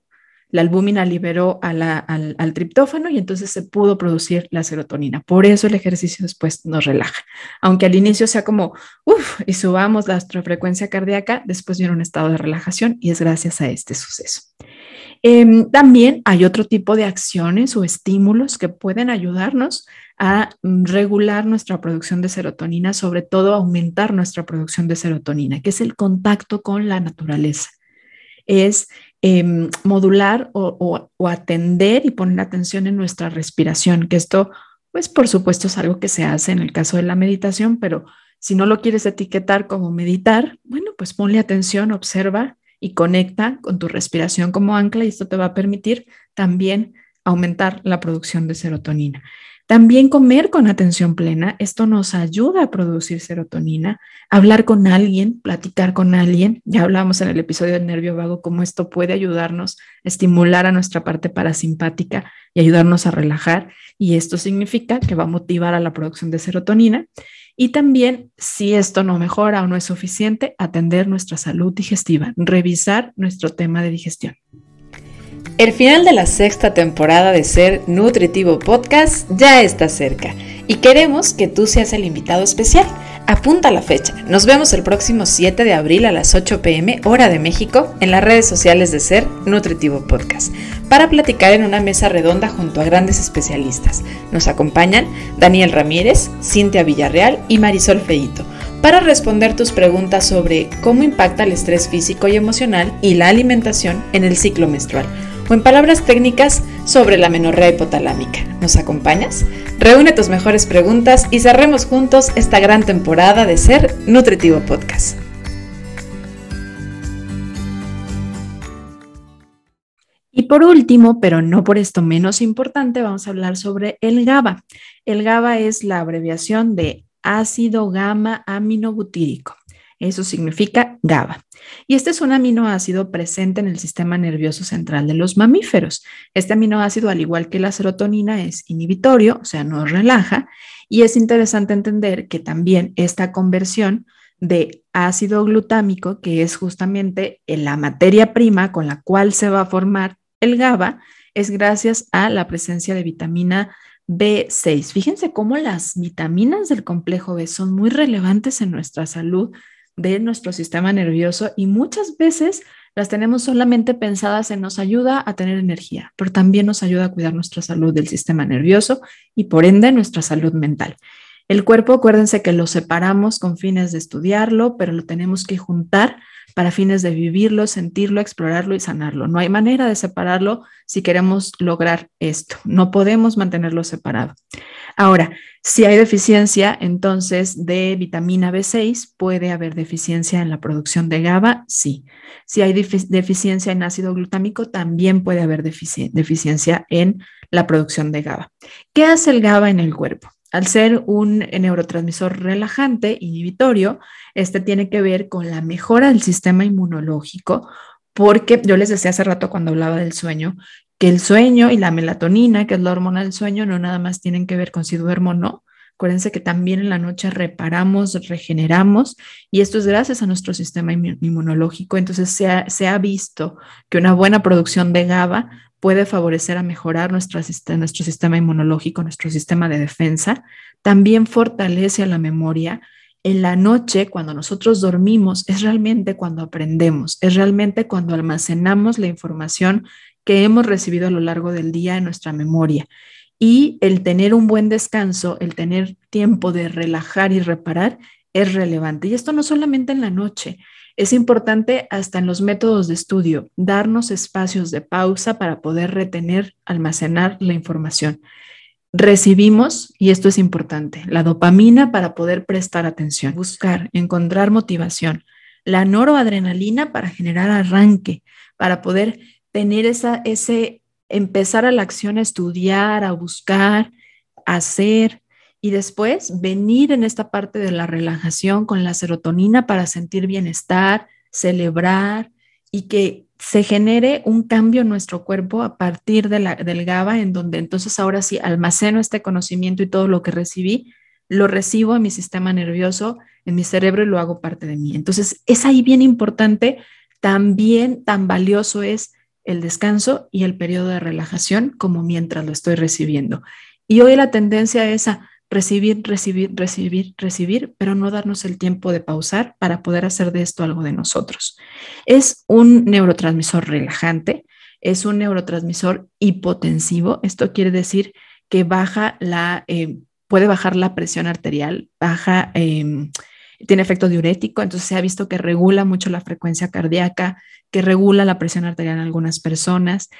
la albúmina liberó al, triptófano y entonces se pudo producir la serotonina. Por eso el ejercicio después nos relaja. Aunque al inicio sea como, uff, y subamos la frecuencia cardíaca, después viene un estado de relajación y es gracias a este suceso. Em, también hay otro tipo de acciones o estímulos que pueden ayudarnos a regular nuestra producción de serotonina, sobre todo aumentar nuestra producción de serotonina, que es el contacto con la naturaleza. Es Em, modular o, atender y poner atención en nuestra respiración, que esto, pues por supuesto es algo que se hace en el caso de la meditación, pero si no lo quieres etiquetar como meditar, bueno, pues ponle atención, observa y conecta con tu respiración como ancla y esto te va a permitir también aumentar la producción de serotonina. También comer con atención plena, esto nos ayuda a producir serotonina, hablar con alguien, platicar con alguien. Ya hablamos en el episodio del nervio vago cómo esto puede ayudarnos a estimular a nuestra parte parasimpática y ayudarnos a relajar. Y esto significa que va a motivar a la producción de serotonina. Y también, si esto no mejora o no es suficiente, atender nuestra salud digestiva, revisar nuestro tema de digestión. El final de la sexta temporada de Ser Nutritivo Podcast ya está cerca y queremos que tú seas el invitado especial. Apunta la fecha. Nos vemos el próximo 7 de abril a las 8 pm hora de México en las redes sociales de Ser Nutritivo Podcast para platicar en una mesa redonda junto a grandes especialistas. Nos acompañan Daniel Ramírez, Cintia Villarreal y Marisol Feito para responder tus preguntas sobre cómo impacta el estrés físico y emocional y la alimentación en el ciclo menstrual o en palabras técnicas sobre la menorrea hipotalámica. ¿Nos acompañas? Reúne tus mejores preguntas y cerremos juntos esta gran temporada de Ser Nutritivo Podcast. Y por último, pero no por esto menos importante, vamos a hablar sobre el GABA. El GABA es la abreviación de ácido gamma aminobutírico. Eso significa GABA. Y este es un aminoácido presente en el sistema nervioso central de los mamíferos. Este aminoácido, al igual que la serotonina, es inhibitorio, o sea, nos relaja. Y es interesante entender que también esta conversión de ácido glutámico, que es justamente la materia prima con la cual se va a formar el GABA, es gracias a la presencia de vitamina B6. Fíjense cómo las vitaminas del complejo B son muy relevantes en nuestra salud de nuestro sistema nervioso y muchas veces las tenemos solamente pensadas en nos ayuda a tener energía, pero también nos ayuda a cuidar nuestra salud del sistema nervioso y por ende nuestra salud mental. El cuerpo, acuérdense que lo separamos con fines de estudiarlo, pero lo tenemos que juntar para fines de vivirlo, sentirlo, explorarlo y sanarlo. No hay manera de separarlo si queremos lograr esto. No podemos mantenerlo separado. Ahora, si hay deficiencia entonces de vitamina B6, puede haber deficiencia en la producción de GABA, sí. Si hay deficiencia en ácido glutámico, también puede haber deficiencia en la producción de GABA. ¿Qué hace el GABA en el cuerpo? Al ser un neurotransmisor relajante, inhibitorio, este tiene que ver con la mejora del sistema inmunológico, porque yo les decía hace rato cuando hablaba del sueño, que el sueño y la melatonina, que es la hormona del sueño, no nada más tienen que ver con si duermo o no, Acuérdense que también en la noche reparamos, regeneramos y esto es gracias a nuestro sistema inmunológico. Entonces se ha, se ha visto que una buena producción de GABA puede favorecer a mejorar nuestro, nuestro sistema inmunológico, nuestro sistema de defensa. También fortalece a la memoria. En la noche, cuando nosotros dormimos, es realmente cuando aprendemos, es realmente cuando almacenamos la información que hemos recibido a lo largo del día en nuestra memoria. Y el tener un buen descanso, el tener tiempo de relajar y reparar es relevante. Y esto no solamente en la noche, es importante hasta en los métodos de estudio, darnos espacios de pausa para poder retener, almacenar la información. Recibimos, y esto es importante, la dopamina para poder prestar atención, buscar, encontrar motivación, la noroadrenalina para generar arranque, para poder tener esa, ese empezar a la acción a estudiar, a buscar, a hacer y después venir en esta parte de la relajación con la serotonina para sentir bienestar, celebrar y que se genere un cambio en nuestro cuerpo a partir de la, del GABA, en donde entonces ahora sí almaceno este conocimiento y todo lo que recibí, lo recibo en mi sistema nervioso, en mi cerebro y lo hago parte de mí. Entonces es ahí bien importante, también tan valioso es el descanso y el periodo de relajación como mientras lo estoy recibiendo. Y hoy la tendencia es a recibir, recibir, recibir, recibir, pero no darnos el tiempo de pausar para poder hacer de esto algo de nosotros. Es un neurotransmisor relajante, es un neurotransmisor hipotensivo. Esto quiere decir que baja la, eh, puede bajar la presión arterial, baja, em, tiene efecto diurético, entonces se ha visto que regula mucho la frecuencia cardíaca, que regula la presión arterial en algunas personas,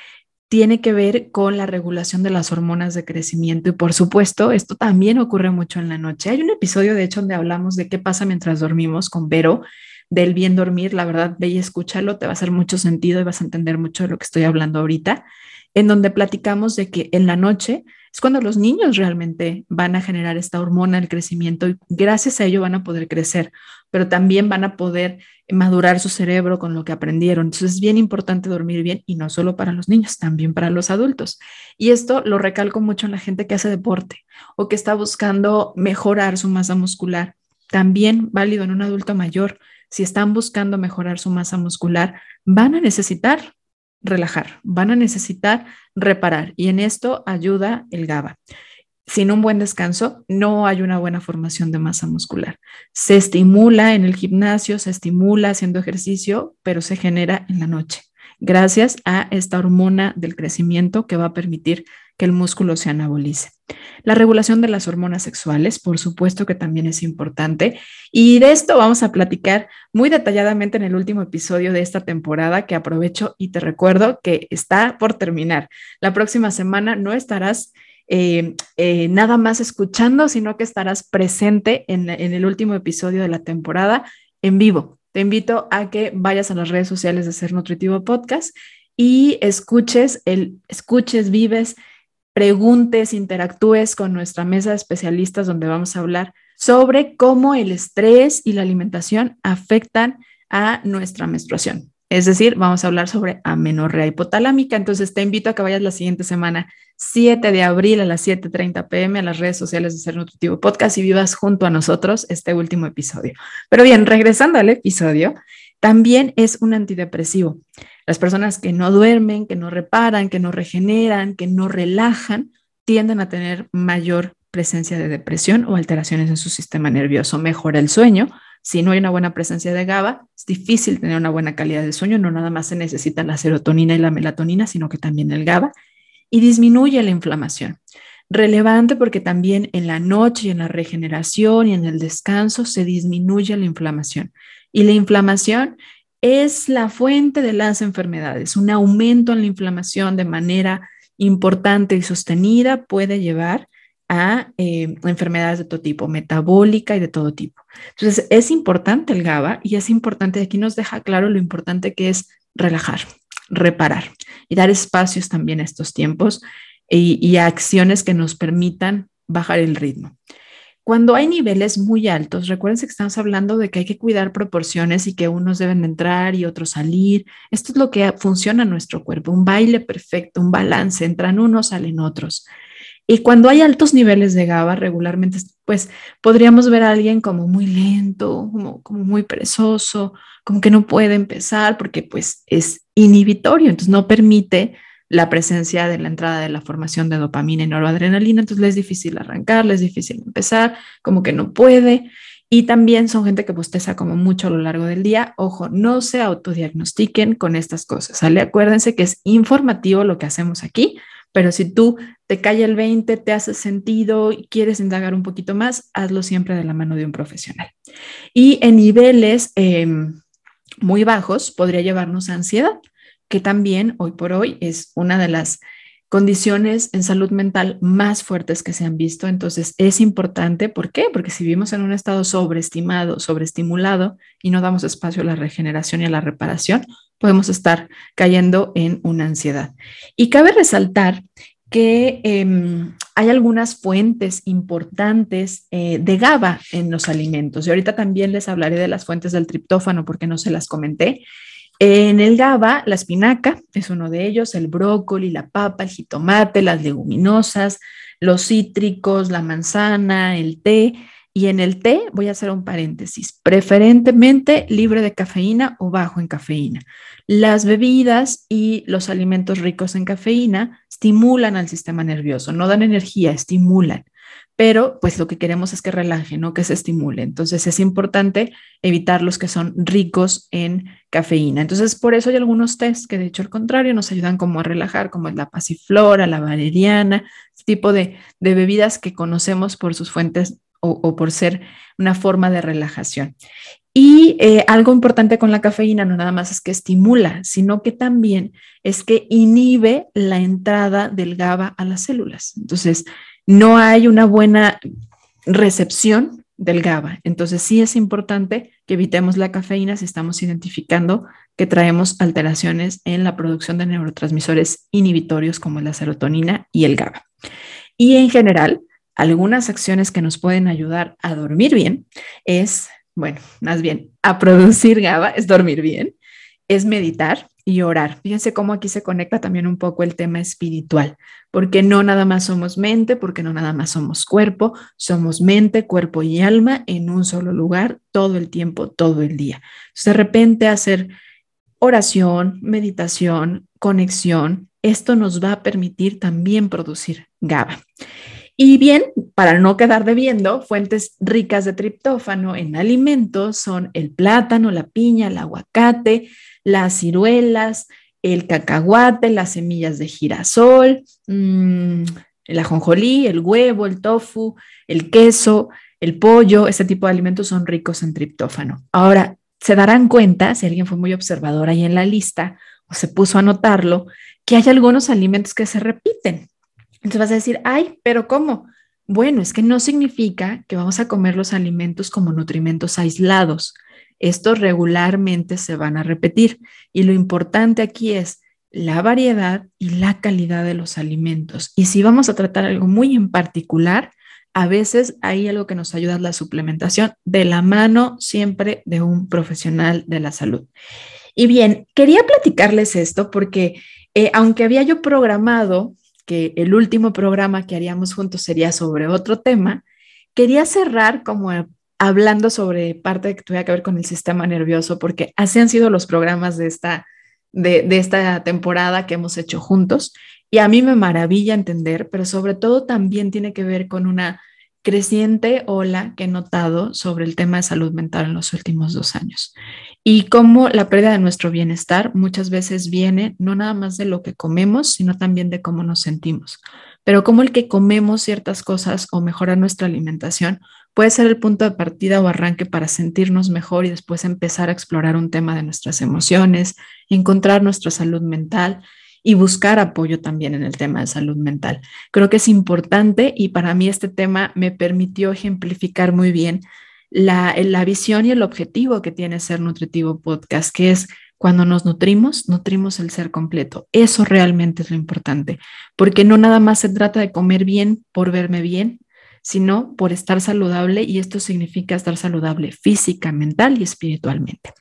tiene que ver con la regulación de las hormonas de crecimiento y por supuesto esto también ocurre mucho en la noche. Hay un episodio de hecho donde hablamos de qué pasa mientras dormimos con Vero del bien dormir, la verdad, ve y escúchalo, te va a hacer mucho sentido y vas a entender mucho de lo que estoy hablando ahorita, en donde platicamos de que en la noche es cuando los niños realmente van a generar esta hormona del crecimiento y gracias a ello van a poder crecer, pero también van a poder madurar su cerebro con lo que aprendieron. Entonces es bien importante dormir bien y no solo para los niños, también para los adultos. Y esto lo recalco mucho en la gente que hace deporte o que está buscando mejorar su masa muscular. También válido en un adulto mayor. Si están buscando mejorar su masa muscular, van a necesitar relajar, van a necesitar reparar y en esto ayuda el GABA. Sin un buen descanso no hay una buena formación de masa muscular. Se estimula en el gimnasio, se estimula haciendo ejercicio, pero se genera en la noche, gracias a esta hormona del crecimiento que va a permitir que el músculo se anabolice. La regulación de las hormonas sexuales, por supuesto que también es importante. Y de esto vamos a platicar muy detalladamente en el último episodio de esta temporada que aprovecho y te recuerdo que está por terminar. La próxima semana no estarás eh, eh, nada más escuchando, sino que estarás presente en, el último episodio de la temporada en vivo. Te invito a que vayas a las redes sociales de Ser Nutritivo Podcast y escuches, el, escuches, vives preguntes, interactúes con nuestra mesa de especialistas donde vamos a hablar sobre cómo el estrés y la alimentación afectan a nuestra menstruación. Es decir, vamos a hablar sobre amenorrea hipotalámica. Entonces te invito a que vayas la siguiente semana, 7 de abril a las 7:30 pm a las redes sociales de Ser Nutritivo Podcast y vivas junto a nosotros este último episodio. Pero bien, regresando al episodio, también es un antidepresivo. Las personas que no duermen, que no reparan, que no regeneran, que no relajan, tienden a tener mayor presencia de depresión o alteraciones en su sistema nervioso. Mejora el sueño. Si no hay una buena presencia de GABA, es difícil tener una buena calidad de sueño. No nada más se necesita la serotonina y la melatonina, sino que también el GABA. Y disminuye la inflamación. Relevante porque también en la noche y en la regeneración y en el descanso se disminuye la inflamación. Y la inflamación es la fuente de las enfermedades. Un aumento en la inflamación de manera importante y sostenida puede llevar a eh, enfermedades de todo tipo, metabólica y de todo tipo. Entonces, es importante el GABA y es importante, aquí nos deja claro lo importante que es relajar, reparar y dar espacios también a estos tiempos y, a acciones que nos permitan bajar el ritmo. Cuando hay niveles muy altos, recuérdense que estamos hablando de que hay que cuidar proporciones y que unos deben entrar y otros salir. Esto es lo que funciona en nuestro cuerpo, un baile perfecto, un balance, entran unos, salen otros. Y cuando hay altos niveles de GABA, regularmente pues podríamos ver a alguien como muy lento, como, muy perezoso, como que no puede empezar porque pues es inhibitorio, entonces no permite la presencia de la entrada de la formación de dopamina y noradrenalina, entonces le es difícil arrancar, le es difícil empezar, como que no puede. Y también son gente que bosteza como mucho a lo largo del día. Ojo, no se autodiagnostiquen con estas cosas, ¿sale? Acuérdense que es informativo lo que hacemos aquí, pero si tú te cae el 20, te hace sentido y quieres indagar un poquito más, hazlo siempre de la mano de un profesional. Y en niveles em, muy bajos podría llevarnos a ansiedad, que también hoy por hoy es una de las condiciones en salud mental más fuertes que se han visto. Entonces es importante, ¿por qué? Porque si vivimos en un estado sobreestimado, sobreestimulado y no damos espacio a la regeneración y a la reparación, podemos estar cayendo en una ansiedad. Y cabe resaltar que em, hay algunas fuentes importantes eh, de GABA en los alimentos. Y ahorita también les hablaré de las fuentes del triptófano porque no se las comenté. En el GABA, la espinaca es uno de ellos, el brócoli, la papa, el jitomate, las leguminosas, los cítricos, la manzana, el té. Y en el té voy a hacer un paréntesis, preferentemente libre de cafeína o bajo en cafeína. Las bebidas y los alimentos ricos en cafeína estimulan al sistema nervioso, no dan energía, estimulan pero pues lo que queremos es que relaje, no que se estimule. Entonces es importante evitar los que son ricos en cafeína. Entonces por eso hay algunos test que de hecho al contrario nos ayudan como a relajar, como es la pasiflora, la valeriana, este tipo de, bebidas que conocemos por sus fuentes o, por ser una forma de relajación. Y eh, algo importante con la cafeína no nada más es que estimula, sino que también es que inhibe la entrada del GABA a las células. Entonces, no hay una buena recepción del GABA. Entonces sí es importante que evitemos la cafeína si estamos identificando que traemos alteraciones en la producción de neurotransmisores inhibitorios como la serotonina y el GABA. Y en general, algunas acciones que nos pueden ayudar a dormir bien es, bueno, más bien, a producir GABA es dormir bien, es meditar, y orar. Fíjense cómo aquí se conecta también un poco el tema espiritual, porque no nada más somos mente, porque no nada más somos cuerpo, somos mente, cuerpo y alma en un solo lugar todo el tiempo, todo el día. de repente hacer oración, meditación, conexión, esto nos va a permitir también producir GABA. Y bien, para no quedar debiendo, fuentes ricas de triptófano en alimentos son el plátano, la piña, el aguacate, las ciruelas, el cacahuate, las semillas de girasol, mm, el ajonjolí, el huevo, el tofu, el queso, el pollo, ese tipo de alimentos son ricos en triptófano. Ahora, se darán cuenta, si alguien fue muy observador ahí en la lista o se puso a notarlo, que hay algunos alimentos que se repiten. Entonces vas a decir, ay, pero ¿cómo? Bueno, es que no significa que vamos a comer los alimentos como nutrimentos aislados estos regularmente se van a repetir y lo importante aquí es la variedad y la calidad de los alimentos. Y si vamos a tratar algo muy en particular, a veces hay algo que nos ayuda la suplementación de la mano siempre de un profesional de la salud. Y bien, quería platicarles esto porque eh, aunque había yo programado que el último programa que haríamos juntos sería sobre otro tema, quería cerrar como hablando sobre parte que tuviera que ver con el sistema nervioso, porque así han sido los programas de esta, de, de esta temporada que hemos hecho juntos. Y a mí me maravilla entender, pero sobre todo también tiene que ver con una creciente ola que he notado sobre el tema de salud mental en los últimos dos años. Y cómo la pérdida de nuestro bienestar muchas veces viene no nada más de lo que comemos, sino también de cómo nos sentimos. Pero cómo el que comemos ciertas cosas o mejorar nuestra alimentación puede ser el punto de partida o arranque para sentirnos mejor y después empezar a explorar un tema de nuestras emociones, encontrar nuestra salud mental y buscar apoyo también en el tema de salud mental. Creo que es importante y para mí este tema me permitió ejemplificar muy bien la, la visión y el objetivo que tiene Ser Nutritivo Podcast, que es cuando nos nutrimos, nutrimos el ser completo. Eso realmente es lo importante, porque no nada más se trata de comer bien por verme bien, sino por estar saludable y esto significa estar saludable física, mental y espiritualmente.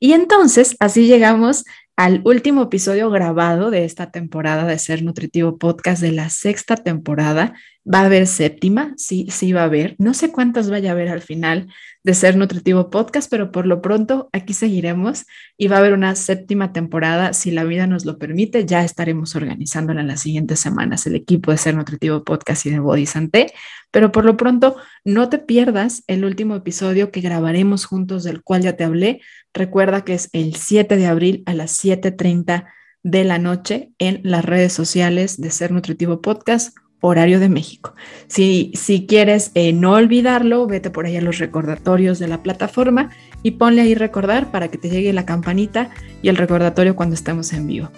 Y entonces, así llegamos al último episodio grabado de esta temporada de Ser Nutritivo Podcast de la sexta temporada. Va a haber séptima, sí, sí va a haber. No sé cuántas vaya a haber al final de Ser Nutritivo Podcast, pero por lo pronto aquí seguiremos y va a haber una séptima temporada. Si la vida nos lo permite, ya estaremos organizándola en las siguientes semanas, el equipo de Ser Nutritivo Podcast y de Body Santé. Pero por lo pronto, no te pierdas el último episodio que grabaremos juntos, del cual ya te hablé. Recuerda que es el 7 de abril a las 7:30 de la noche en las redes sociales de Ser Nutritivo Podcast horario de México. Si, si quieres eh, no olvidarlo, vete por ahí a los recordatorios de la plataforma y ponle ahí recordar para que te llegue la campanita y el recordatorio cuando estemos en vivo.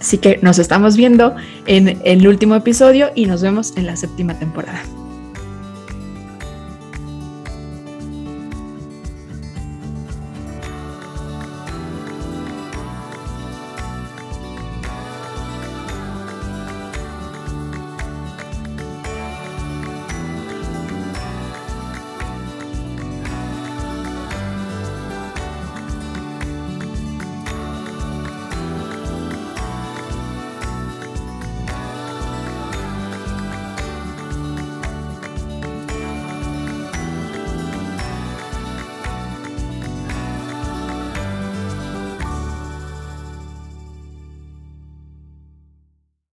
Así que nos estamos viendo en el último episodio y nos vemos en la séptima temporada.